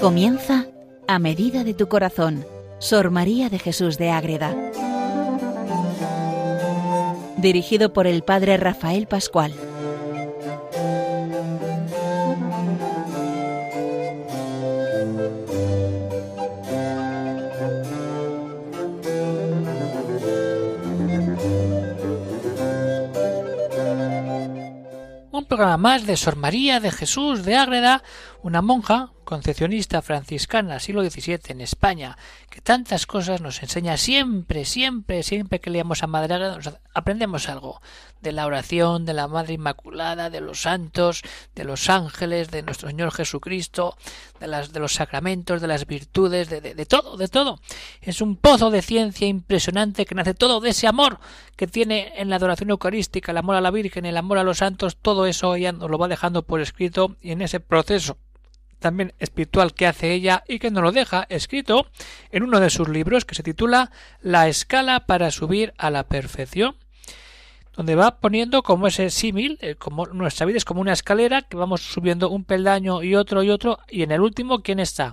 Comienza a medida de tu corazón, Sor María de Jesús de Ágreda. Dirigido por el Padre Rafael Pascual. Un programa más de Sor María de Jesús de Ágreda, una monja concepcionista franciscana, siglo XVII, en España, que tantas cosas nos enseña siempre, siempre, siempre que leamos a Madre Ágreda, aprendemos algo de la oración, de la Madre Inmaculada, de los santos, de los ángeles, de nuestro Señor Jesucristo, de, las, de los sacramentos, de las virtudes, de, de, de todo, de todo. Es un pozo de ciencia impresionante que nace todo de ese amor que tiene en la adoración eucarística, el amor a la Virgen, el amor a los santos, todo eso ella nos lo va dejando por escrito y en ese proceso también espiritual que hace ella y que nos lo deja escrito en uno de sus libros que se titula La escala para subir a la perfección donde va poniendo como ese símil, eh, como nuestra vida es como una escalera que vamos subiendo un peldaño y otro y otro y en el último ¿quién está?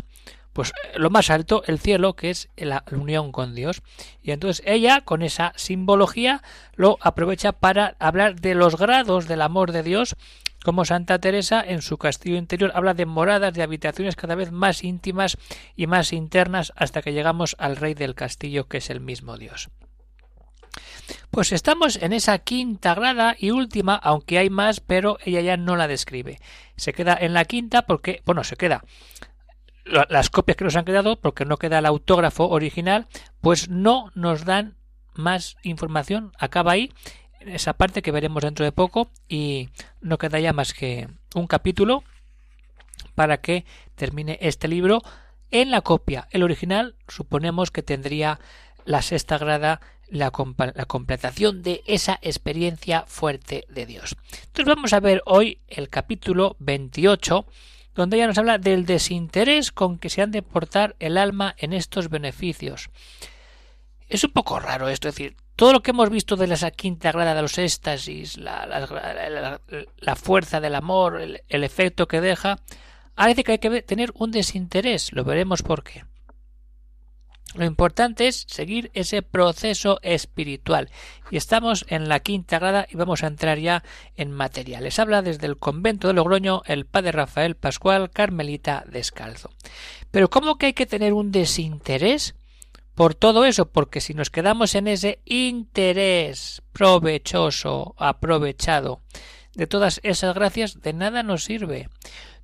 Pues eh, lo más alto, el cielo, que es la unión con Dios. Y entonces ella, con esa simbología, lo aprovecha para hablar de los grados del amor de Dios como Santa Teresa en su castillo interior habla de moradas, de habitaciones cada vez más íntimas y más internas hasta que llegamos al rey del castillo que es el mismo Dios. Pues estamos en esa quinta grada y última, aunque hay más, pero ella ya no la describe. Se queda en la quinta porque, bueno, se queda las copias que nos han quedado, porque no queda el autógrafo original, pues no nos dan más información. Acaba ahí esa parte que veremos dentro de poco y no queda ya más que un capítulo para que termine este libro en la copia. El original suponemos que tendría la sexta grada la, la, completación de esa experiencia fuerte de Dios. Entonces vamos a ver hoy el capítulo 28 donde ella nos habla del desinterés con que se han de portar el alma en estos beneficios. Es un poco raro esto, es decir, todo lo que hemos visto de la quinta grada de los éxtasis, la, fuerza del amor, el, el, efecto que deja, parece que hay que tener un desinterés. Lo veremos por qué. Lo importante es seguir ese proceso espiritual. Y estamos en la quinta grada y vamos a entrar ya en materia. Les habla desde el convento de Logroño el padre Rafael Pascual Carmelita Descalzo. Pero ¿cómo que hay que tener un desinterés? Por todo eso, porque si nos quedamos en ese interés provechoso, aprovechado de todas esas gracias, de nada nos sirve.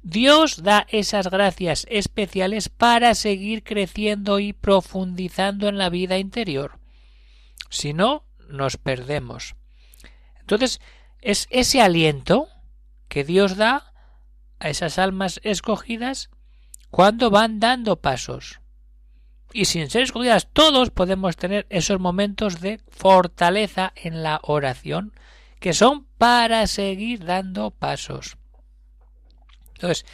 Dios da esas gracias especiales para seguir creciendo y profundizando en la vida interior. Si no, nos perdemos. Entonces, es ese aliento que Dios da a esas almas escogidas cuando van dando pasos y sin ser escogidas todos podemos tener esos momentos de fortaleza en la oración que son para seguir dando pasos. Entonces,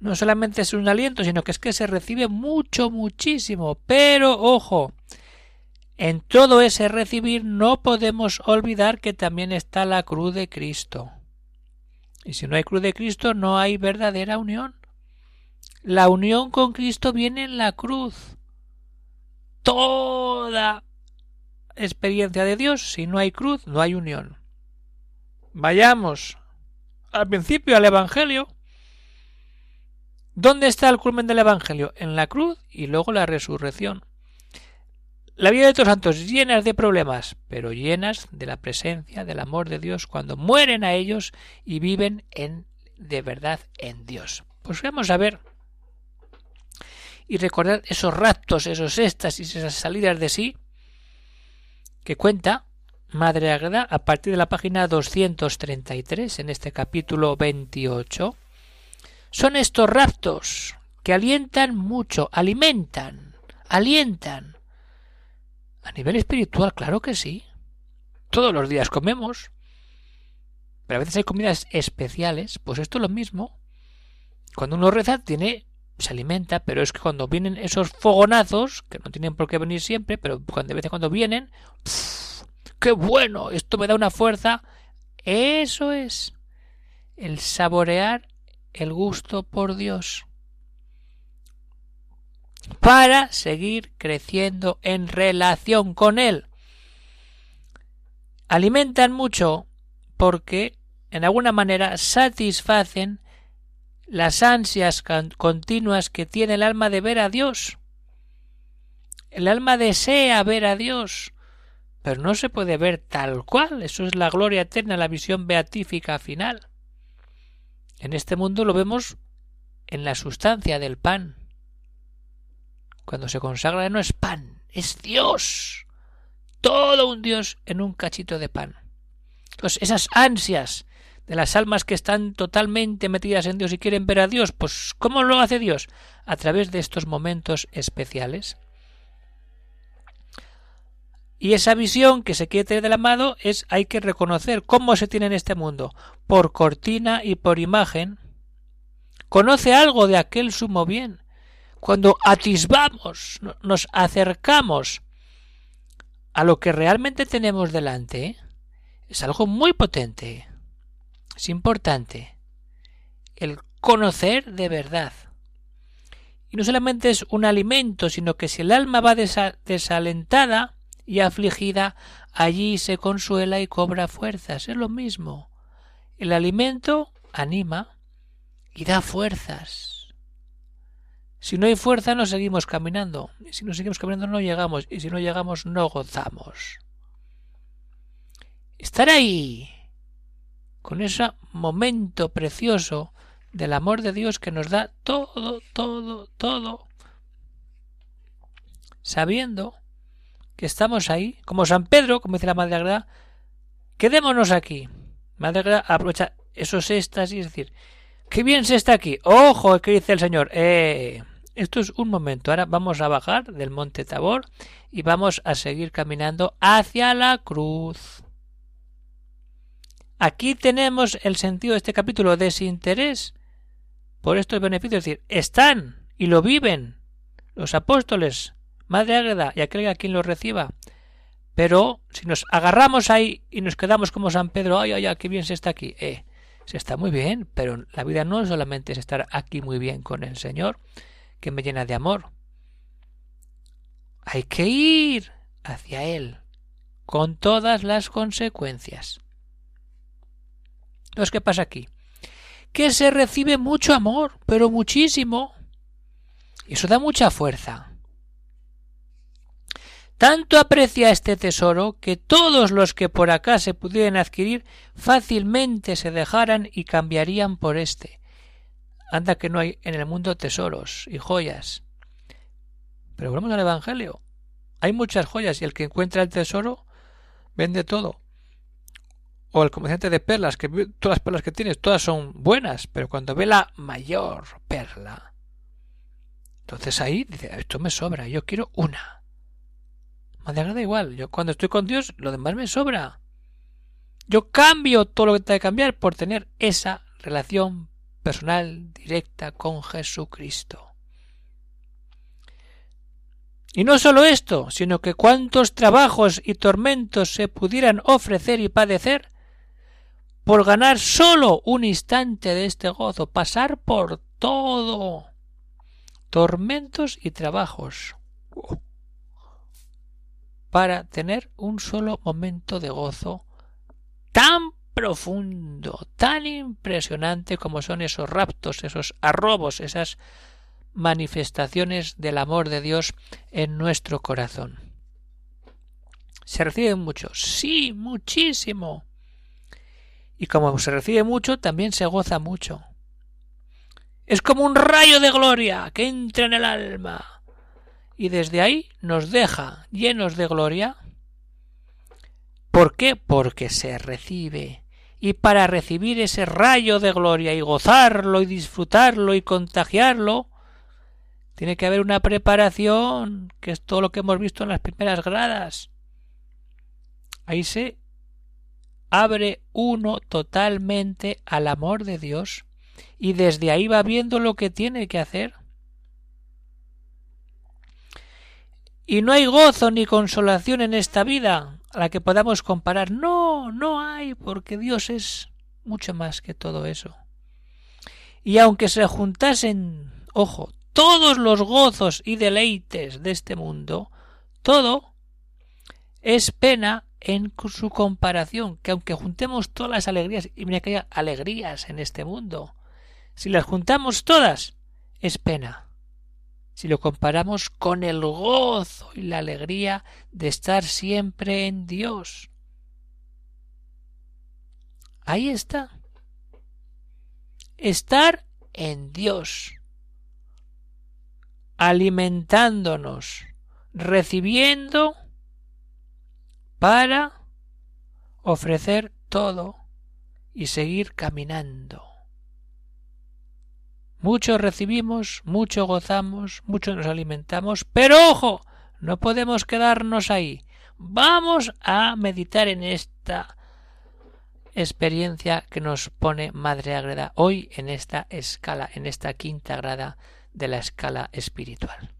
no solamente es un aliento, sino que es que se recibe mucho, muchísimo. Pero, ojo, en todo ese recibir no podemos olvidar que también está la cruz de Cristo. Y si no hay cruz de Cristo, no hay verdadera unión. La unión con Cristo viene en la cruz toda experiencia de Dios, si no hay cruz, no hay unión. Vayamos al principio al Evangelio. ¿Dónde está el culmen del Evangelio? En la cruz y luego la resurrección. La vida de estos santos llenas de problemas, pero llenas de la presencia del amor de Dios cuando mueren a ellos y viven en de verdad en Dios. Pues vamos a ver y recordar esos raptos, esos éxtasis, esas salidas de sí que cuenta Madre Agreda a partir de la página 233 en este capítulo 28. Son estos raptos que alientan mucho, alimentan, alientan. A nivel espiritual, claro que sí. Todos los días comemos. Pero a veces hay comidas especiales, pues esto es lo mismo. Cuando uno reza tiene se alimenta, pero es que cuando vienen esos fogonazos, que no tienen por qué venir siempre, pero de vez en cuando vienen, ¡pff! ¡qué bueno! Esto me da una fuerza. Eso es el saborear el gusto por Dios. para seguir creciendo en relación con Él. Alimentan mucho porque, en alguna manera, satisfacen las ansias continuas que tiene el alma de ver a Dios. El alma desea ver a Dios, pero no se puede ver tal cual. Eso es la gloria eterna, la visión beatífica final. En este mundo lo vemos en la sustancia del pan. Cuando se consagra no es pan, es Dios. Todo un Dios en un cachito de pan. Entonces, esas ansias de las almas que están totalmente metidas en Dios y quieren ver a Dios, pues ¿cómo lo hace Dios? A través de estos momentos especiales. Y esa visión que se quiere tener del amado es hay que reconocer cómo se tiene en este mundo, por cortina y por imagen. Conoce algo de aquel sumo bien. Cuando atisbamos, nos acercamos a lo que realmente tenemos delante, es algo muy potente. Es importante el conocer de verdad. Y no solamente es un alimento, sino que si el alma va desalentada y afligida, allí se consuela y cobra fuerzas. Es lo mismo. El alimento anima y da fuerzas. Si no hay fuerza no seguimos caminando. Si no seguimos caminando no llegamos. Y si no llegamos no gozamos. Estar ahí con ese momento precioso del amor de Dios que nos da todo, todo, todo, sabiendo que estamos ahí, como San Pedro, como dice la Madre Agreda, quedémonos aquí. Madre Agreda aprovecha esos éxtasis, es decir, qué bien se está aquí. Ojo, que dice el Señor, eh, esto es un momento, ahora vamos a bajar del monte Tabor y vamos a seguir caminando hacia la cruz. Aquí tenemos el sentido de este capítulo, desinterés por estos beneficios, es decir, están y lo viven los apóstoles, Madre Águeda y aquel a quien lo reciba. Pero si nos agarramos ahí y nos quedamos como San Pedro, ay, ay, ay, qué bien se está aquí, eh, se está muy bien, pero la vida no solamente es estar aquí muy bien con el Señor, que me llena de amor. Hay que ir hacia Él, con todas las consecuencias. Entonces, ¿qué pasa aquí? Que se recibe mucho amor, pero muchísimo. Y eso da mucha fuerza. Tanto aprecia este tesoro que todos los que por acá se pudieran adquirir fácilmente se dejaran y cambiarían por este. Anda que no hay en el mundo tesoros y joyas. Pero volvemos al Evangelio. Hay muchas joyas y el que encuentra el tesoro vende todo o el comerciante de perlas, que todas las perlas que tienes, todas son buenas, pero cuando ve la mayor perla, entonces ahí dice, esto me sobra, yo quiero una. Me agrada igual, yo cuando estoy con Dios, lo demás me sobra. Yo cambio todo lo que tengo que cambiar por tener esa relación personal directa con Jesucristo. Y no solo esto, sino que cuántos trabajos y tormentos se pudieran ofrecer y padecer por ganar solo un instante de este gozo, pasar por todo, tormentos y trabajos, para tener un solo momento de gozo tan profundo, tan impresionante como son esos raptos, esos arrobos, esas manifestaciones del amor de Dios en nuestro corazón. ¿Se recibe mucho? Sí, muchísimo. Y como se recibe mucho, también se goza mucho. Es como un rayo de gloria que entra en el alma y desde ahí nos deja llenos de gloria. ¿Por qué? Porque se recibe. Y para recibir ese rayo de gloria y gozarlo y disfrutarlo y contagiarlo, tiene que haber una preparación, que es todo lo que hemos visto en las primeras gradas. Ahí se abre uno totalmente al amor de Dios y desde ahí va viendo lo que tiene que hacer. Y no hay gozo ni consolación en esta vida a la que podamos comparar. No, no hay, porque Dios es mucho más que todo eso. Y aunque se juntasen, ojo, todos los gozos y deleites de este mundo, todo es pena en su comparación, que aunque juntemos todas las alegrías, y mira que hay alegrías en este mundo, si las juntamos todas, es pena. Si lo comparamos con el gozo y la alegría de estar siempre en Dios. Ahí está. Estar en Dios, alimentándonos, recibiendo para ofrecer todo y seguir caminando. Mucho recibimos, mucho gozamos, mucho nos alimentamos, pero ojo, no podemos quedarnos ahí. Vamos a meditar en esta experiencia que nos pone Madre Agreda hoy en esta escala, en esta quinta grada de la escala espiritual.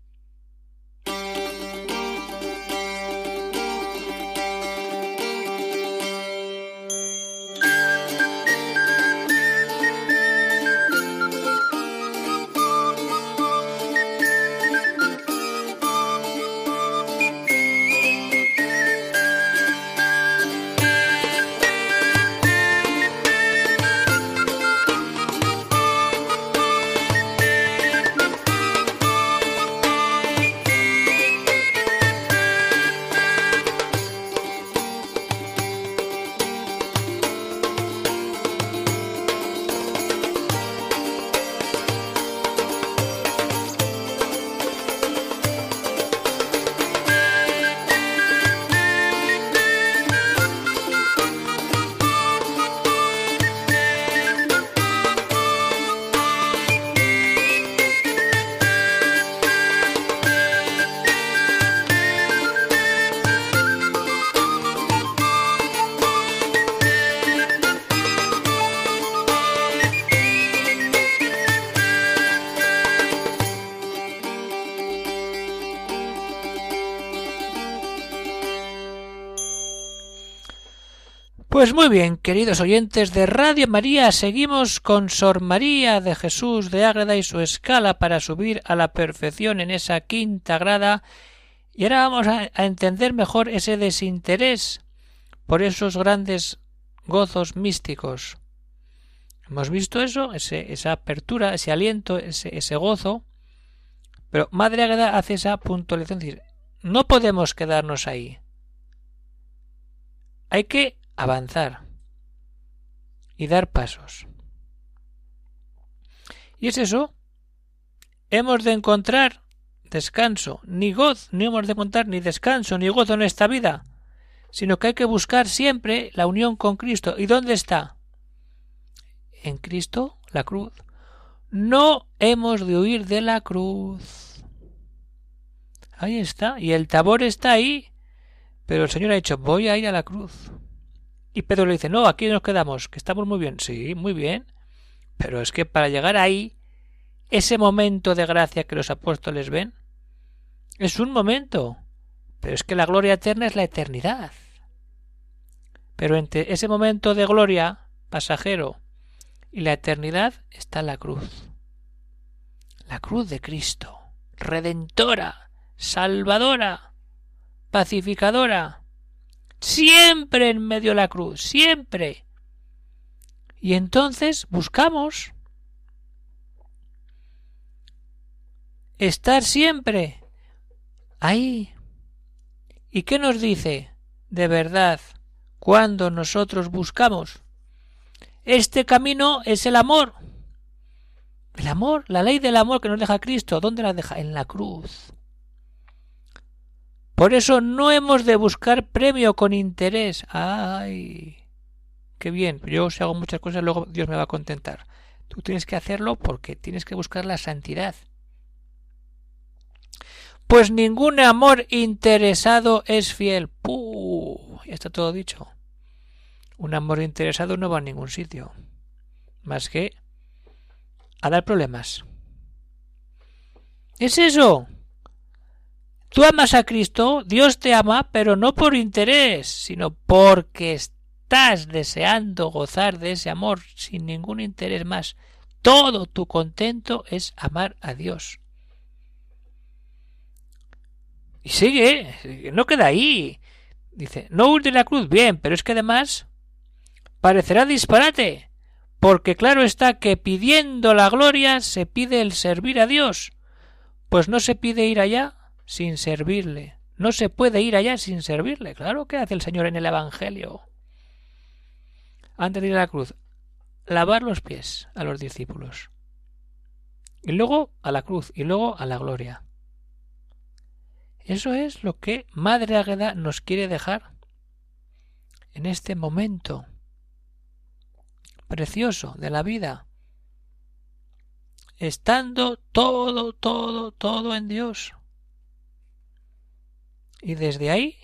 Pues muy bien, queridos oyentes de Radio María, seguimos con Sor María de Jesús de Ágreda y su escala para subir a la perfección en esa quinta grada. Y ahora vamos a, entender mejor ese desinterés por esos grandes gozos místicos. Hemos visto eso, esa apertura, ese aliento, ese, ese gozo. Pero Madre Ágreda hace esa puntualización, decir, no podemos quedarnos ahí. Hay que avanzar y dar pasos. Y es eso. Hemos de encontrar descanso, ni gozo, ni hemos de encontrar ni descanso, ni gozo en esta vida, sino que hay que buscar siempre la unión con Cristo. ¿Y dónde está? En Cristo, la cruz. No hemos de huir de la cruz. Ahí está. Y el tabor está ahí. Pero el Señor ha dicho, voy a ir a la cruz. Y Pedro le dice, no, aquí nos quedamos, que estamos muy bien. Sí, muy bien. Pero es que para llegar ahí, ese momento de gracia que los apóstoles ven, es un momento. Pero es que la gloria eterna es la eternidad. Pero entre ese momento de gloria pasajero y la eternidad está la cruz. La cruz de Cristo, redentora, salvadora, pacificadora, siempre en medio de la cruz, siempre. Y entonces buscamos estar siempre ahí. ¿Y qué nos dice de verdad cuando nosotros buscamos? Este camino es el amor. El amor, la ley del amor que nos deja Cristo, ¿dónde la deja? En la cruz. Por eso no hemos de buscar premio con interés. ¡Ay! ¡Qué bien! Yo si hago muchas cosas, luego Dios me va a contentar. Tú tienes que hacerlo porque tienes que buscar la santidad. Pues ningún amor interesado es fiel. ¡Puh! Ya está todo dicho. Un amor interesado no va a ningún sitio. Más que a dar problemas. ¿Es eso? Tú amas a Cristo, Dios te ama, pero no por interés, sino porque estás deseando gozar de ese amor sin ningún interés más. Todo tu contento es amar a Dios. Y sigue, no queda ahí. Dice, no huir de la cruz, bien, pero es que además parecerá disparate, porque claro está que pidiendo la gloria se pide el servir a Dios, pues no se pide ir allá sin servirle. No se puede ir allá sin servirle. Claro que hace el Señor en el Evangelio. Antes de ir a la cruz, lavar los pies a los discípulos. Y luego a la cruz y luego a la gloria. Eso es lo que Madre Águeda nos quiere dejar en este momento precioso de la vida, estando todo, todo, todo en Dios. Y desde ahí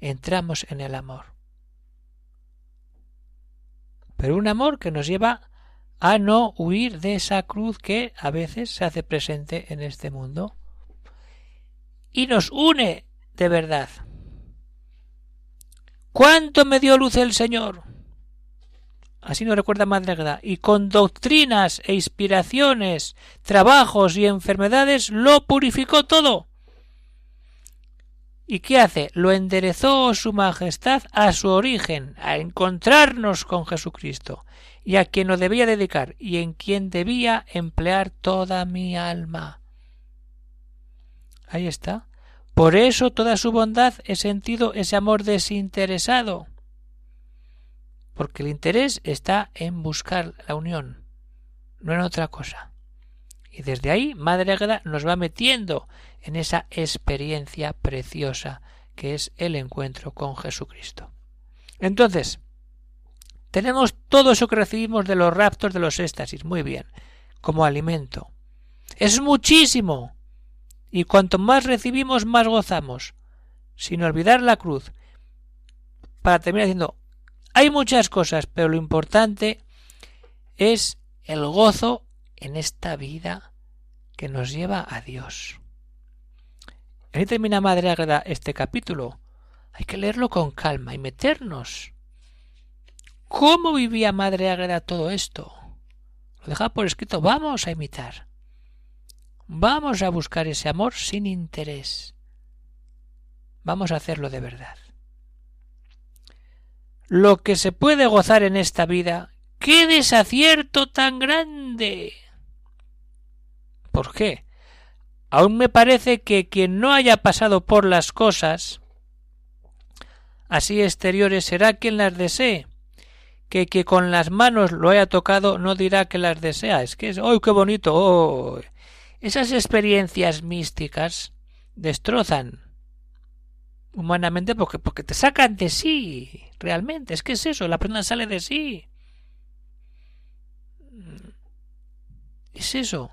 entramos en el amor. Pero un amor que nos lleva a no huir de esa cruz que a veces se hace presente en este mundo y nos une de verdad. ¿Cuánto me dio luz el Señor? Así nos recuerda Madre y con doctrinas e inspiraciones, trabajos y enfermedades lo purificó todo. ¿Y qué hace? Lo enderezó su majestad a su origen, a encontrarnos con Jesucristo, y a quien lo debía dedicar, y en quien debía emplear toda mi alma. Ahí está. Por eso toda su bondad he sentido ese amor desinteresado. Porque el interés está en buscar la unión, no en otra cosa. Y desde ahí Madre Agueda nos va metiendo en esa experiencia preciosa que es el encuentro con Jesucristo. Entonces, tenemos todo eso que recibimos de los raptos de los éxtasis, muy bien, como alimento. Es muchísimo. Y cuanto más recibimos, más gozamos. Sin olvidar la cruz. Para terminar diciendo, hay muchas cosas, pero lo importante es el gozo en esta vida que nos lleva a Dios. Ahí termina Madre Agreda este capítulo. Hay que leerlo con calma y meternos. ¿Cómo vivía Madre Agreda todo esto? Lo deja por escrito. Vamos a imitar. Vamos a buscar ese amor sin interés. Vamos a hacerlo de verdad. Lo que se puede gozar en esta vida, ¡qué desacierto tan grande! ¿Por qué? Aún me parece que quien no haya pasado por las cosas así exteriores será quien las desee, que que con las manos lo haya tocado no dirá que las desea. Es que es, ¡ay, qué bonito! ¡Oh! Esas experiencias místicas destrozan humanamente porque, porque te sacan de sí, realmente. Es que es eso, la persona sale de sí. Es eso.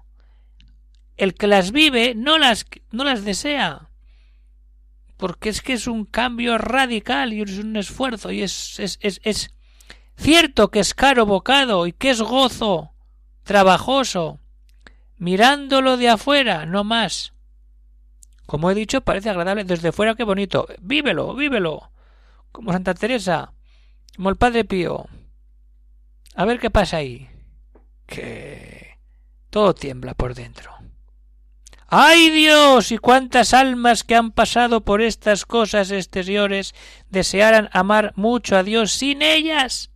El que las vive no las, no las desea. Porque es que es un cambio radical y es un esfuerzo y es, es, es, cierto que es caro bocado y que es gozo trabajoso mirándolo de afuera, no más. Como he dicho, parece agradable desde fuera, qué bonito. Vívelo, vívelo. Como Santa Teresa, como el Padre Pío. A ver qué pasa ahí. Que todo tiembla por dentro. ¡Ay Dios! y cuántas almas que han pasado por estas cosas exteriores desearan amar mucho a Dios sin ellas.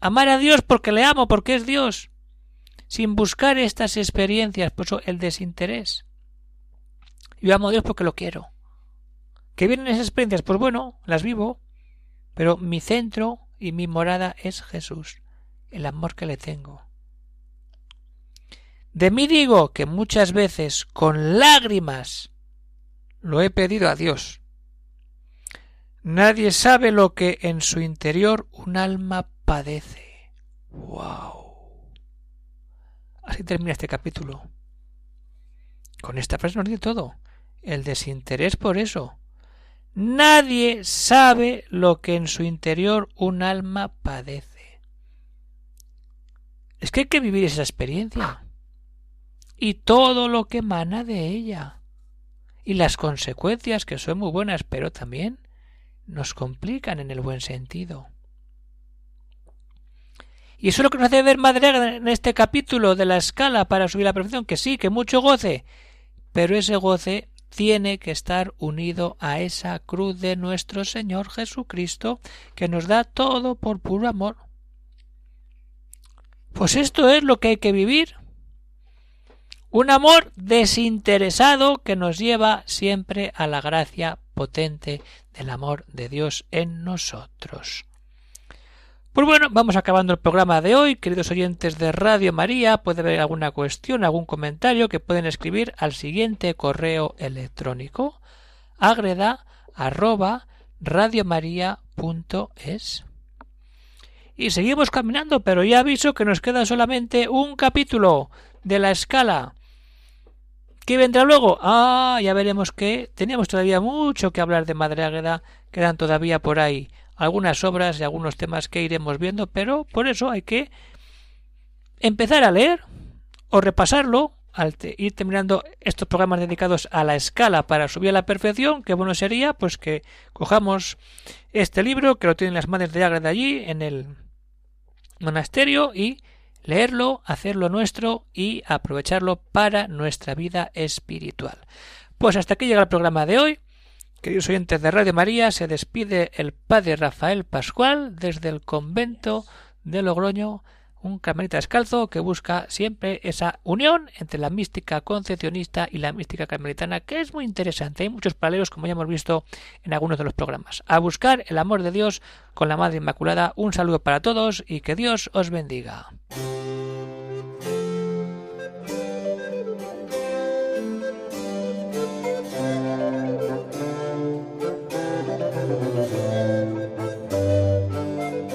Amar a Dios porque le amo, porque es Dios sin buscar estas experiencias, por eso el desinterés. Yo amo a Dios porque lo quiero. ¿Que vienen esas experiencias? Pues bueno, las vivo, pero mi centro y mi morada es Jesús, el amor que le tengo. De mí digo que muchas veces con lágrimas lo he pedido a Dios. Nadie sabe lo que en su interior un alma padece. ¡Wow! Así termina este capítulo. Con esta frase nos dice todo. El desinterés por eso. Nadie sabe lo que en su interior un alma padece. Es que hay que vivir esa experiencia. Y todo lo que emana de ella. Y las consecuencias que son muy buenas, pero también nos complican en el buen sentido. Y eso es lo que nos hace ver Madre en este capítulo de la escala para subir la perfección, que sí, que mucho goce, pero ese goce tiene que estar unido a esa cruz de nuestro Señor Jesucristo, que nos da todo por puro amor. Pues esto es lo que hay que vivir. Un amor desinteresado que nos lleva siempre a la gracia potente del amor de Dios en nosotros. Pues bueno, vamos acabando el programa de hoy. Queridos oyentes de Radio María, puede haber alguna cuestión, algún comentario que pueden escribir al siguiente correo electrónico agreda. Y seguimos caminando, pero ya aviso que nos queda solamente un capítulo de la escala. ¿Qué vendrá luego? Ah, ya veremos que teníamos todavía mucho que hablar de Madre Águeda, quedan todavía por ahí algunas obras y algunos temas que iremos viendo, pero por eso hay que empezar a leer o repasarlo al ir terminando estos programas dedicados a la escala para subir a la perfección, que bueno sería pues que cojamos este libro que lo tienen las madres de Ágreda allí en el monasterio y leerlo, hacerlo nuestro y aprovecharlo para nuestra vida espiritual. Pues hasta aquí llega el programa de hoy. Queridos oyentes de Radio María, se despide el padre Rafael Pascual desde el convento de Logroño, un carmelita descalzo que busca siempre esa unión entre la mística concepcionista y la mística carmelitana, que es muy interesante. Hay muchos paralelos, como ya hemos visto en algunos de los programas. A buscar el amor de Dios con la Madre Inmaculada. Un saludo para todos y que Dios os bendiga.